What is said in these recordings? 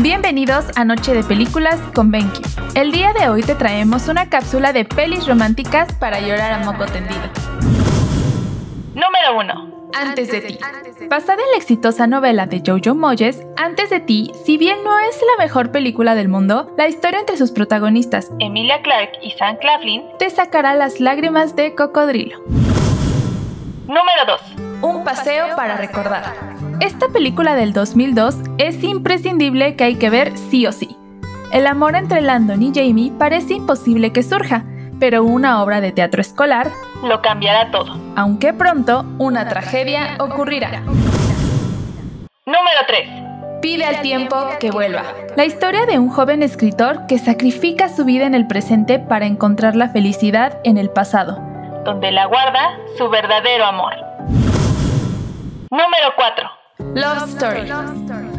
Bienvenidos a Noche de Películas con BenQ. El día de hoy te traemos una cápsula de pelis románticas para llorar a moco tendido. Número 1. Antes de ti. Basada en la exitosa novela de Jojo Moyes, Antes de ti, si bien no es la mejor película del mundo, la historia entre sus protagonistas, Emilia Clarke y Sam Claflin, te sacará las lágrimas de cocodrilo. Número 2. Un paseo para recordar. Esta película del 2002 es imprescindible que hay que ver sí o sí. El amor entre Landon y Jamie parece imposible que surja, pero una obra de teatro escolar lo cambiará todo. Aunque pronto una tragedia ocurrirá. Número 3. Pide al tiempo que vuelva. La historia de un joven escritor que sacrifica su vida en el presente para encontrar la felicidad en el pasado, donde la guarda su verdadero amor. Número 4. Love Story.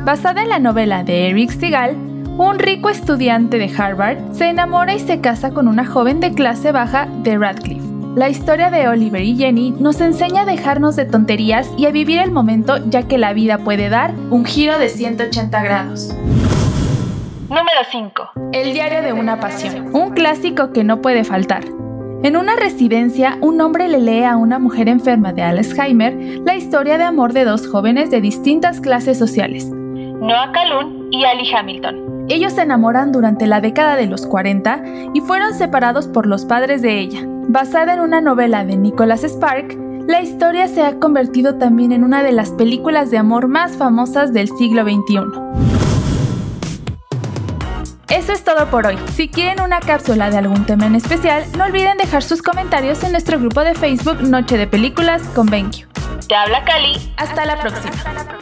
Basada en la novela de Eric Segal, un rico estudiante de Harvard se enamora y se casa con una joven de clase baja de Radcliffe. La historia de Oliver y Jenny nos enseña a dejarnos de tonterías y a vivir el momento ya que la vida puede dar un giro de 180 grados. Número 5. El diario de una pasión. Un clásico que no puede faltar. En una residencia, un hombre le lee a una mujer enferma de Alzheimer la historia de amor de dos jóvenes de distintas clases sociales, Noah Calhoun y Ali Hamilton. Ellos se enamoran durante la década de los 40 y fueron separados por los padres de ella. Basada en una novela de Nicholas Spark, la historia se ha convertido también en una de las películas de amor más famosas del siglo XXI. Eso es todo por hoy. Si quieren una cápsula de algún tema en especial, no olviden dejar sus comentarios en nuestro grupo de Facebook Noche de Películas con BenQ. Te habla Cali. Hasta la próxima.